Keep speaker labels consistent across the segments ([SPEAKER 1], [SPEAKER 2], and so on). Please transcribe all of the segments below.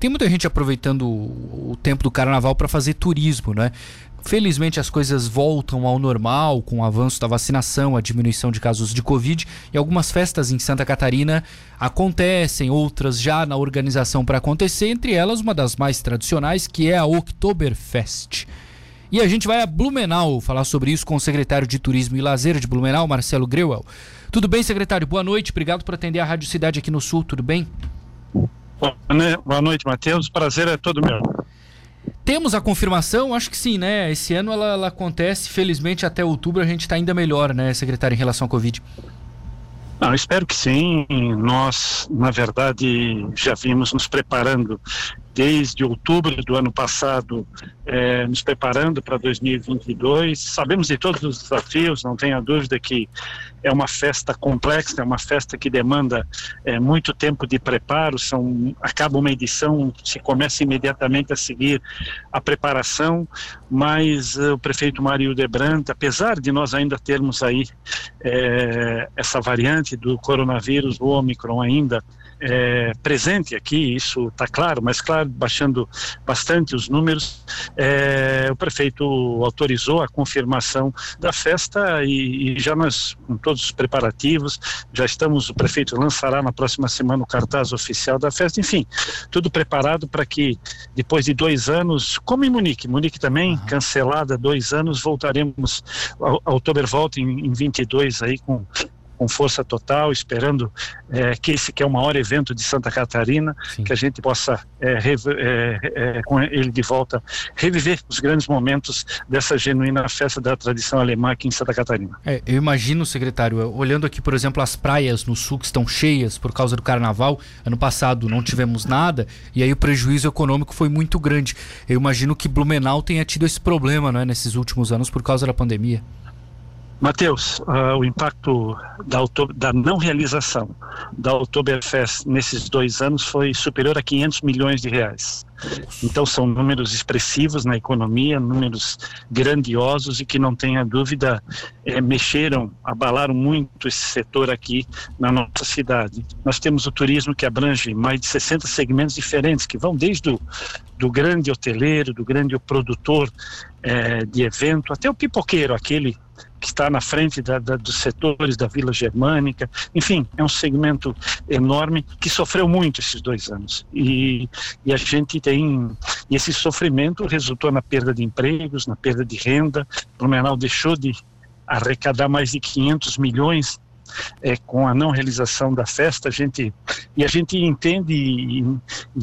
[SPEAKER 1] Tem muita gente aproveitando o, tempo do carnaval para fazer turismo, né? Felizmente as coisas voltam ao normal com o avanço da vacinação, a diminuição de casos de Covid e algumas festas em Santa Catarina acontecem, outras já na organização para acontecer, entre elas uma das mais tradicionais que é a Oktoberfest. E a gente vai a Blumenau falar sobre isso com o secretário de Turismo e Lazer de Blumenau, Marcelo Greuel. Tudo bem, secretário? Boa noite, obrigado por atender a Rádio Cidade aqui no Sul, tudo bem?
[SPEAKER 2] Boa noite, Matheus. Prazer é todo meu.
[SPEAKER 1] Temos a confirmação? Acho que sim, né? Esse ano ela, ela acontece, felizmente até outubro a gente está ainda melhor, né, secretário, em relação ao Covid.
[SPEAKER 2] Não, espero que sim. Nós, na verdade, já vimos nos preparando desde outubro do ano passado, eh, nos preparando para 2022. Sabemos de todos os desafios, não tenha dúvida que é uma festa complexa, é uma festa que demanda eh, muito tempo de preparo. São, acaba uma edição, se começa imediatamente a seguir a preparação, mas uh, o prefeito Mário Debrant, apesar de nós ainda termos aí eh, essa variante do coronavírus, o Omicron ainda, é, presente aqui, isso está claro, mas claro, baixando bastante os números, é, o prefeito autorizou a confirmação da festa e, e, já nós, com todos os preparativos, já estamos, o prefeito lançará na próxima semana o cartaz oficial da festa, enfim, tudo preparado para que depois de dois anos, como em Munique, Munique também uhum. cancelada dois anos, voltaremos, a Outubro volta em, em 22 aí com com força total, esperando é, que esse que é o maior evento de Santa Catarina, Sim. que a gente possa, é, é, com ele de volta, reviver os grandes momentos dessa genuína festa da tradição alemã aqui em Santa Catarina.
[SPEAKER 1] eu imagino, secretário, olhando aqui, por exemplo, as praias no sul que estão cheias por causa do carnaval, ano passado não tivemos nada, e aí o prejuízo econômico foi muito grande. Eu imagino que Blumenau tenha tido esse problema, não é, nesses últimos anos por causa da pandemia.
[SPEAKER 2] Mateus, uh, o impacto da, da, não realização da Oktoberfest nesses dois anos foi superior a 500 milhões de reais. Então são números expressivos na economia, números grandiosos e que não tenha dúvida é, mexeram, abalaram muito esse setor aqui na nossa cidade. Nós temos o turismo que abrange mais de 60 segmentos diferentes, que vão desde o do grande hoteleiro, do grande produtor é, de evento, até o pipoqueiro, aquele que está na frente da, da, dos setores da Vila Germânica. Enfim, é um segmento enorme que sofreu muito esses dois anos. E, e a gente tem. E esse sofrimento resultou na perda de empregos, na perda de renda. Blumenau deixou de arrecadar mais de 500 milhões é, com a não realização da festa, a gente e a gente entende e, e,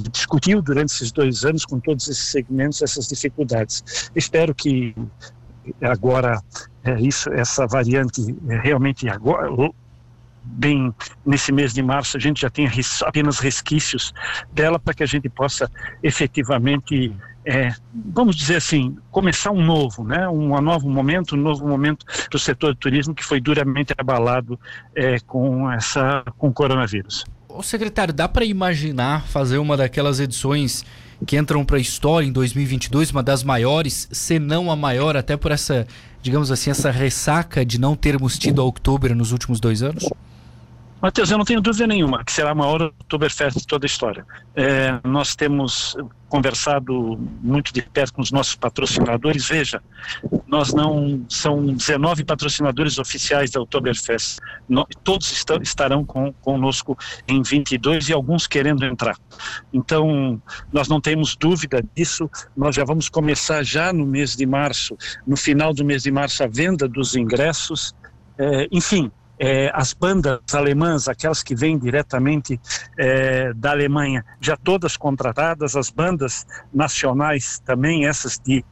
[SPEAKER 2] discutiu durante esses dois anos com todos esses segmentos essas dificuldades. Espero que agora é, isso, essa variante é, realmente agora bem nesse mês de março a gente já tem res, apenas resquícios dela para que a gente possa efetivamente é, vamos dizer assim começar um novo né? Um novo momento um novo momento do setor do turismo que foi duramente abalado é, com essa com o coronavírus
[SPEAKER 1] o secretário dá para imaginar fazer uma daquelas edições que entram para a história em 2022, uma das maiores, se não a maior, até por essa, digamos assim, essa ressaca de não termos tido a outubro nos últimos dois anos?
[SPEAKER 2] Matheus, eu não tenho dúvida nenhuma que será a maior Oktoberfest de toda a história. É, nós temos conversado muito de perto com os nossos patrocinadores. Veja, nós não são 19 patrocinadores oficiais da Oktoberfest. Todos estão, estarão com, conosco em 22 e alguns querendo entrar. Então, nós não temos dúvida disso. Nós já vamos começar já no mês de março, no final do mês de março, a venda dos ingressos. É, enfim, é, as bandas alemãs, aquelas que vêm diretamente é, da Alemanha, já todas contratadas, as bandas nacionais também, essas de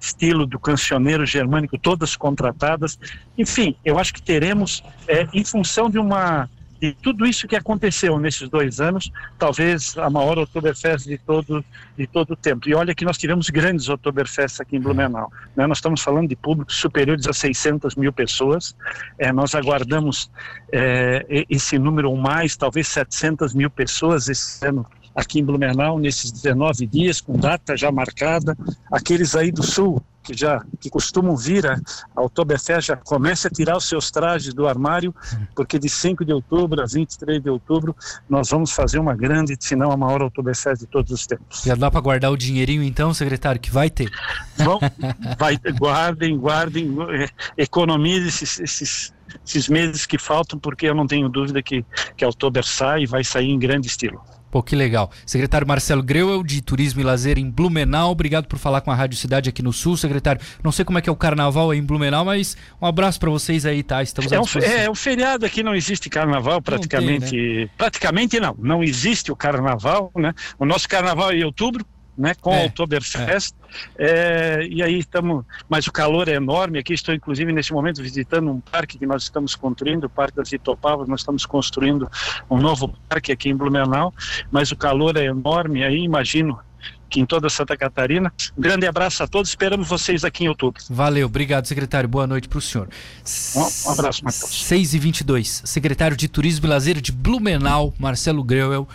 [SPEAKER 2] estilo do cancioneiro germânico, todas contratadas. Enfim, eu acho que teremos, é, em função de uma de tudo isso que aconteceu nesses dois anos, talvez a maior Oktoberfest de todo de todo o tempo. E olha que nós tivemos grandes Oktoberfest aqui em Blumenau. Né? Nós estamos falando de públicos superiores a 600 mil pessoas. É, nós aguardamos é, esse número ou mais, talvez 700 mil pessoas esse ano aqui em Blumenau, nesses 19 dias, com data já marcada. Aqueles aí do Sul, que já que costumam vir a, a Oktoberfest já comece a tirar os seus trajes do armário, porque de 5 de outubro a 23 de outubro nós vamos fazer uma grande, se não a maior Oktoberfest de todos os tempos.
[SPEAKER 1] Já dá para guardar o dinheirinho então, secretário, que vai ter?
[SPEAKER 2] Bom, vai, guardem, guardem, economize esses, esses esses meses que faltam, porque eu não tenho dúvida que, que a Oktober sai e vai sair em grande estilo.
[SPEAKER 1] Pô, que legal. Secretário Marcelo Greuel, de Turismo e Lazer em Blumenau, obrigado por falar com a Rádio Cidade aqui no Sul, secretário. Não sei como é que é o carnaval aí em Blumenau, mas um abraço para vocês aí, tá? Estamos
[SPEAKER 2] é, um, é um feriado aqui, não existe carnaval praticamente. Tem, né? Praticamente não, não existe o carnaval, né? O nosso carnaval é em outubro, né, com é, o Oktoberfest. É. É, e aí estamos, mas o calor é enorme. Aqui estou, inclusive, nesse momento visitando um parque que nós estamos construindo, o Parque das Itopavas. Nós estamos construindo um novo parque aqui em Blumenau, mas o calor é enorme. Aí imagino que em toda Santa Catarina. Um grande abraço a todos, esperamos vocês aqui em outubro.
[SPEAKER 1] Valeu, obrigado, secretário. Boa noite para o senhor.
[SPEAKER 2] Um, abraço, Matheus.
[SPEAKER 1] 6 e 22 secretário de Turismo e Lazer de Blumenau, Marcelo Greuel.